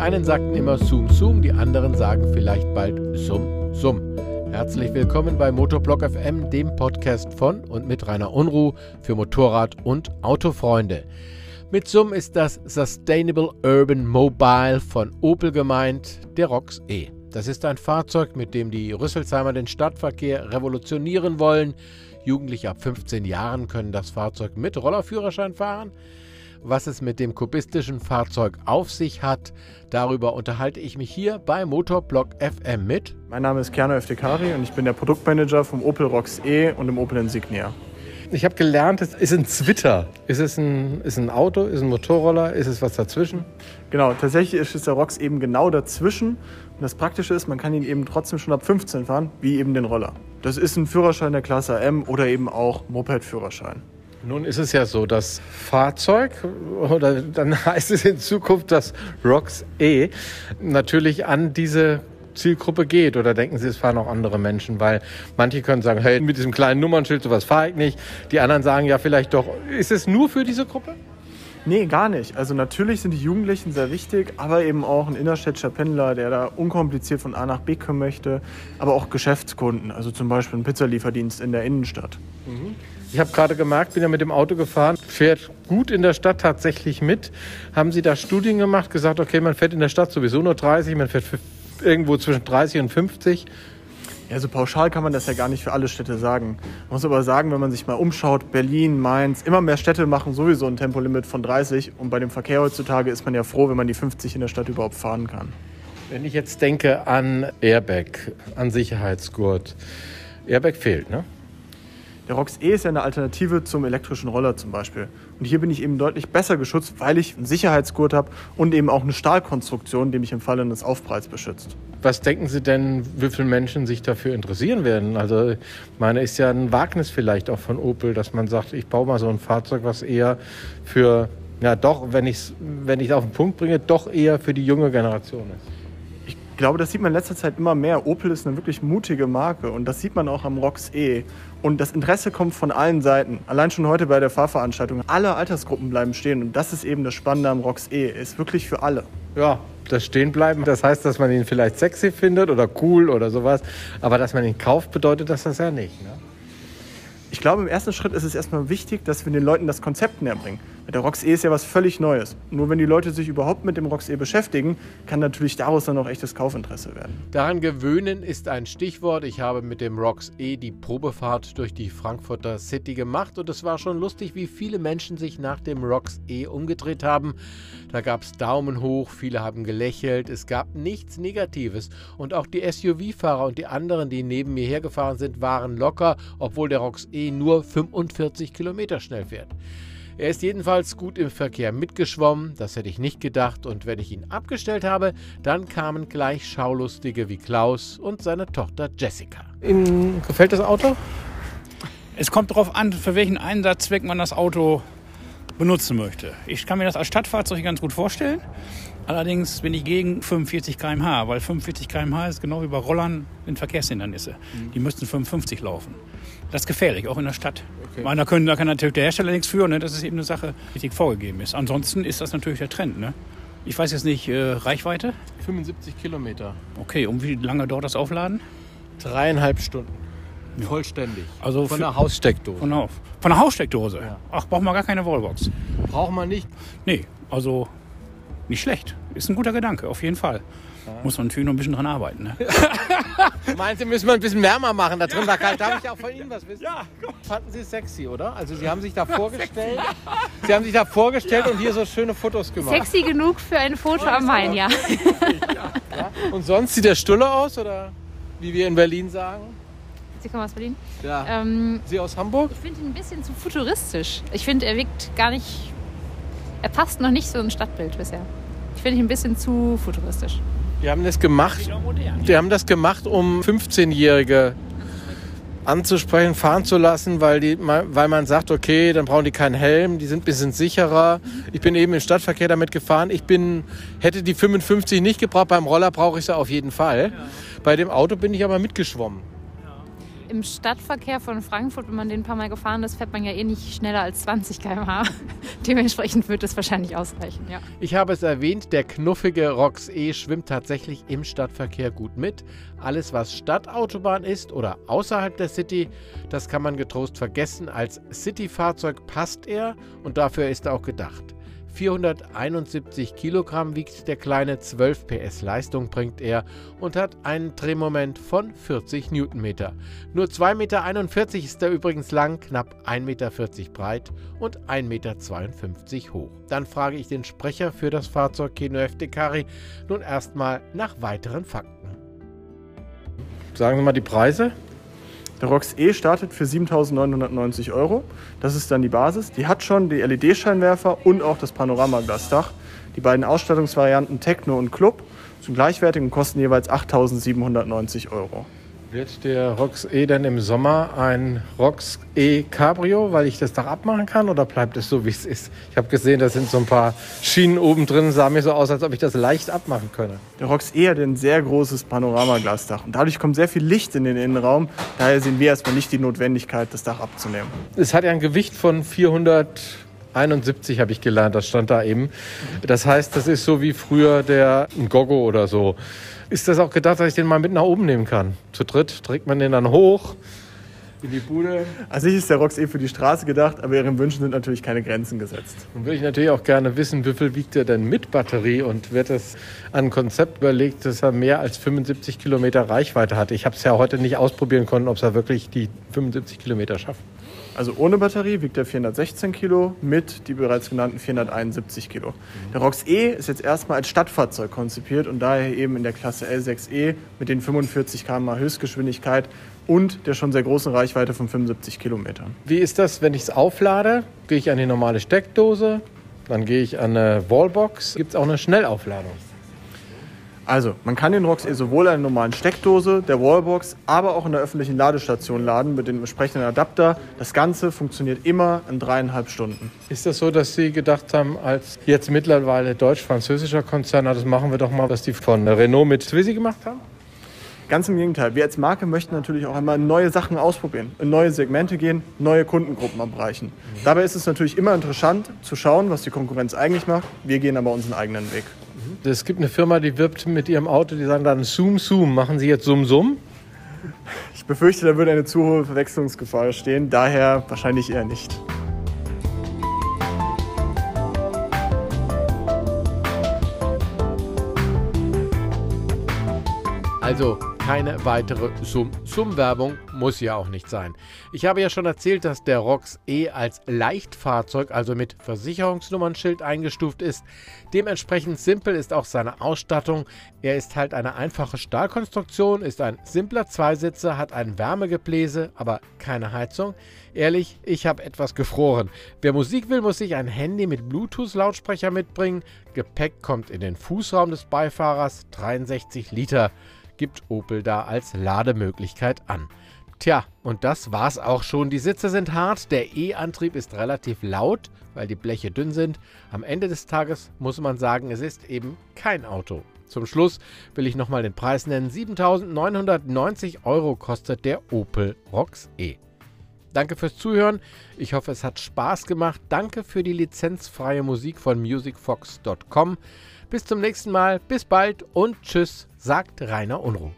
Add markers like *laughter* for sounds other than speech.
einen sagten immer Zoom Zoom, die anderen sagen vielleicht bald Summ Summ. Herzlich willkommen bei Motorblock FM, dem Podcast von und mit Rainer Unruh für Motorrad- und Autofreunde. Mit Summ ist das Sustainable Urban Mobile von Opel gemeint, der ROX E. Das ist ein Fahrzeug, mit dem die Rüsselsheimer den Stadtverkehr revolutionieren wollen. Jugendliche ab 15 Jahren können das Fahrzeug mit Rollerführerschein fahren. Was es mit dem kubistischen Fahrzeug auf sich hat, darüber unterhalte ich mich hier bei Motorblock FM mit. Mein Name ist Kerno Eftekari und ich bin der Produktmanager vom Opel Rocks E und dem Opel Insignia. Ich habe gelernt, es ist ein Zwitter. Ist es ein, ist ein Auto, ist ein Motorroller, ist es was dazwischen? Genau, tatsächlich ist der Rocks eben genau dazwischen. Und das Praktische ist, man kann ihn eben trotzdem schon ab 15 fahren, wie eben den Roller. Das ist ein Führerschein der Klasse M oder eben auch Moped-Führerschein. Nun ist es ja so, das Fahrzeug, oder dann *laughs* heißt es in Zukunft das ROX E, natürlich an diese Zielgruppe geht? Oder denken Sie, es fahren auch andere Menschen? Weil manche können sagen, hey, mit diesem kleinen Nummernschild, sowas fahre ich nicht. Die anderen sagen ja vielleicht doch, ist es nur für diese Gruppe? Nee, gar nicht. Also natürlich sind die Jugendlichen sehr wichtig, aber eben auch ein innerstädtischer Pendler, der da unkompliziert von A nach B kommen möchte, aber auch Geschäftskunden, also zum Beispiel ein Pizzalieferdienst in der Innenstadt. Ich habe gerade gemerkt, bin ja mit dem Auto gefahren, fährt gut in der Stadt tatsächlich mit. Haben Sie da Studien gemacht, gesagt, okay, man fährt in der Stadt sowieso nur 30, man fährt irgendwo zwischen 30 und 50? Ja, so pauschal kann man das ja gar nicht für alle Städte sagen. Man muss aber sagen, wenn man sich mal umschaut, Berlin, Mainz, immer mehr Städte machen sowieso ein Tempolimit von 30 und bei dem Verkehr heutzutage ist man ja froh, wenn man die 50 in der Stadt überhaupt fahren kann. Wenn ich jetzt denke an Airbag, an Sicherheitsgurt, Airbag fehlt, ne? Der ROX E ist ja eine Alternative zum elektrischen Roller zum Beispiel. Und hier bin ich eben deutlich besser geschützt, weil ich einen Sicherheitsgurt habe und eben auch eine Stahlkonstruktion, die mich im Falle eines Aufpreis beschützt. Was denken Sie denn, wie viele Menschen sich dafür interessieren werden? Also, meine, ist ja ein Wagnis vielleicht auch von Opel, dass man sagt, ich baue mal so ein Fahrzeug, was eher für, ja doch, wenn ich es wenn auf den Punkt bringe, doch eher für die junge Generation ist glaube, das sieht man in letzter Zeit immer mehr. Opel ist eine wirklich mutige Marke und das sieht man auch am ROX E. Und das Interesse kommt von allen Seiten. Allein schon heute bei der Fahrveranstaltung. Alle Altersgruppen bleiben stehen und das ist eben das Spannende am ROX E. Ist wirklich für alle. Ja, das Stehenbleiben, das heißt, dass man ihn vielleicht sexy findet oder cool oder sowas. Aber dass man ihn kauft, bedeutet das das ja nicht. Ne? Ich glaube, im ersten Schritt ist es erstmal wichtig, dass wir den Leuten das Konzept näher bringen. Der ROX E ist ja was völlig Neues. Nur wenn die Leute sich überhaupt mit dem ROX E beschäftigen, kann natürlich daraus dann auch echtes Kaufinteresse werden. Daran gewöhnen ist ein Stichwort. Ich habe mit dem ROX E die Probefahrt durch die Frankfurter City gemacht und es war schon lustig, wie viele Menschen sich nach dem ROX E umgedreht haben. Da gab es Daumen hoch, viele haben gelächelt, es gab nichts Negatives und auch die SUV-Fahrer und die anderen, die neben mir hergefahren sind, waren locker, obwohl der ROX E nur 45 Kilometer schnell fährt. Er ist jedenfalls gut im Verkehr mitgeschwommen, das hätte ich nicht gedacht, und wenn ich ihn abgestellt habe, dann kamen gleich Schaulustige wie Klaus und seine Tochter Jessica. Ihnen gefällt das Auto? Es kommt darauf an, für welchen Einsatzzweck man das Auto benutzen möchte. Ich kann mir das als Stadtfahrzeug ganz gut vorstellen. Allerdings bin ich gegen 45 km/h, weil 45 km/h ist genau wie bei Rollern in Verkehrshindernisse. Mhm. Die müssten 55 laufen. Das ist gefährlich, auch in der Stadt. Okay. da, können, da kann natürlich der Hersteller nichts für, ne? das ist eben eine Sache, die richtig vorgegeben ist. Ansonsten ist das natürlich der Trend. Ne? Ich weiß jetzt nicht, äh, Reichweite? 75 Kilometer. Okay, und wie lange dauert das Aufladen? Dreieinhalb Stunden. Ja. Vollständig. Also von der Haussteckdose. Von der, von der Haussteckdose? Ja. Ach, braucht man gar keine Wallbox? Braucht man nicht? Nee, also nicht schlecht. Ist ein guter Gedanke, auf jeden Fall. Muss man natürlich noch ein bisschen dran arbeiten. Ne? *laughs* Meinen Sie, müssen wir ein bisschen wärmer machen? Da drin war kalt. Darf ich auch von Ihnen was wissen? Ja, komm. Fanden Sie es sexy, oder? Also Sie haben sich da *laughs* vorgestellt. Sie haben sich da vorgestellt ja. und hier so schöne Fotos gemacht. Sexy genug für ein Foto am Main, *laughs* ja. ja. Und sonst sieht der Stulle aus, oder wie wir in Berlin sagen? Sie kommen aus Berlin? Ja. Ähm, Sie aus Hamburg? Ich finde ihn ein bisschen zu futuristisch. Ich finde, er wirkt gar nicht. Er passt noch nicht so ins Stadtbild bisher. Ich finde ihn ein bisschen zu futuristisch. Wir haben das gemacht. Wir haben das gemacht, um 15-Jährige anzusprechen, fahren zu lassen, weil, die, weil man sagt, okay, dann brauchen die keinen Helm, die sind ein bisschen sicherer. Ich bin eben im Stadtverkehr damit gefahren. Ich bin, hätte die 55 nicht gebraucht, beim Roller brauche ich sie auf jeden Fall. Bei dem Auto bin ich aber mitgeschwommen. Im Stadtverkehr von Frankfurt, wenn man den ein paar Mal gefahren ist, fährt man ja eh nicht schneller als 20 km/h. *laughs* Dementsprechend wird es wahrscheinlich ausreichen, ja. Ich habe es erwähnt, der knuffige Rox E schwimmt tatsächlich im Stadtverkehr gut mit. Alles, was Stadtautobahn ist oder außerhalb der City, das kann man getrost vergessen. Als City-Fahrzeug passt er und dafür ist er auch gedacht. 471 Kilogramm wiegt der kleine, 12 PS Leistung bringt er und hat einen Drehmoment von 40 Newtonmeter. Nur 2,41 Meter ist er übrigens lang, knapp 1,40 Meter breit und 1,52 Meter hoch. Dann frage ich den Sprecher für das Fahrzeug Keno Eftekari nun erstmal nach weiteren Fakten. Sagen Sie mal die Preise. Der ROX E startet für 7.990 Euro. Das ist dann die Basis. Die hat schon die LED-Scheinwerfer und auch das Panoramaglasdach. Die beiden Ausstattungsvarianten Techno und Club sind gleichwertig und kosten jeweils 8.790 Euro. Wird der Rox E denn im Sommer ein Rox E Cabrio, weil ich das Dach abmachen kann oder bleibt es so, wie es ist? Ich habe gesehen, da sind so ein paar Schienen oben drin, sah mir so aus, als ob ich das leicht abmachen könne. Der Rox E hat ein sehr großes Panoramaglasdach und dadurch kommt sehr viel Licht in den Innenraum. Daher sehen wir erstmal nicht die Notwendigkeit, das Dach abzunehmen. Es hat ja ein Gewicht von 471 habe ich gelernt, das stand da eben. Das heißt, das ist so wie früher der Gogo oder so. Ist das auch gedacht, dass ich den mal mit nach oben nehmen kann? Zu dritt trägt man den dann hoch in die Bude. An sich ist der Rox eh für die Straße gedacht, aber Ihren Wünschen sind natürlich keine Grenzen gesetzt. Nun würde ich natürlich auch gerne wissen, wie viel wiegt er denn mit Batterie und wird es an ein Konzept überlegt, dass er mehr als 75 Kilometer Reichweite hat. Ich habe es ja heute nicht ausprobieren können, ob er wirklich die 75 Kilometer schafft. Also ohne Batterie wiegt er 416 Kilo, mit die bereits genannten 471 Kilo. Der ROX E ist jetzt erstmal als Stadtfahrzeug konzipiert und daher eben in der Klasse L6E mit den 45 km/h Höchstgeschwindigkeit und der schon sehr großen Reichweite von 75 Kilometern. Wie ist das, wenn ich es auflade? Gehe ich an die normale Steckdose, dann gehe ich an eine Wallbox. Gibt es auch eine Schnellaufladung? Also, man kann den ROX E sowohl an der normalen Steckdose, der Wallbox, aber auch in der öffentlichen Ladestation laden mit dem entsprechenden Adapter. Das Ganze funktioniert immer in dreieinhalb Stunden. Ist das so, dass Sie gedacht haben, als jetzt mittlerweile deutsch-französischer Konzern, das machen wir doch mal, was die von Renault mit Twizy gemacht haben? Ganz im Gegenteil. Wir als Marke möchten natürlich auch einmal neue Sachen ausprobieren, in neue Segmente gehen, neue Kundengruppen erreichen. Dabei ist es natürlich immer interessant zu schauen, was die Konkurrenz eigentlich macht. Wir gehen aber unseren eigenen Weg. Es gibt eine Firma, die wirbt mit ihrem Auto, die sagen dann Zoom Zoom. Machen Sie jetzt Zoom Zoom? Ich befürchte, da würde eine zu hohe Verwechslungsgefahr stehen. Daher wahrscheinlich eher nicht. Also keine weitere Sum-Sum-Werbung muss ja auch nicht sein. Ich habe ja schon erzählt, dass der ROX E als Leichtfahrzeug, also mit Versicherungsnummernschild eingestuft ist. Dementsprechend simpel ist auch seine Ausstattung. Er ist halt eine einfache Stahlkonstruktion, ist ein simpler Zweisitzer, hat ein Wärmegebläse, aber keine Heizung. Ehrlich, ich habe etwas gefroren. Wer Musik will, muss sich ein Handy mit Bluetooth-Lautsprecher mitbringen. Gepäck kommt in den Fußraum des Beifahrers, 63 Liter gibt Opel da als Lademöglichkeit an. Tja, und das war's auch schon. Die Sitze sind hart, der E-Antrieb ist relativ laut, weil die Bleche dünn sind. Am Ende des Tages muss man sagen, es ist eben kein Auto. Zum Schluss will ich nochmal den Preis nennen. 7.990 Euro kostet der Opel Rox E. Danke fürs Zuhören. Ich hoffe, es hat Spaß gemacht. Danke für die lizenzfreie Musik von musicfox.com. Bis zum nächsten Mal, bis bald und tschüss, sagt Rainer Unruh.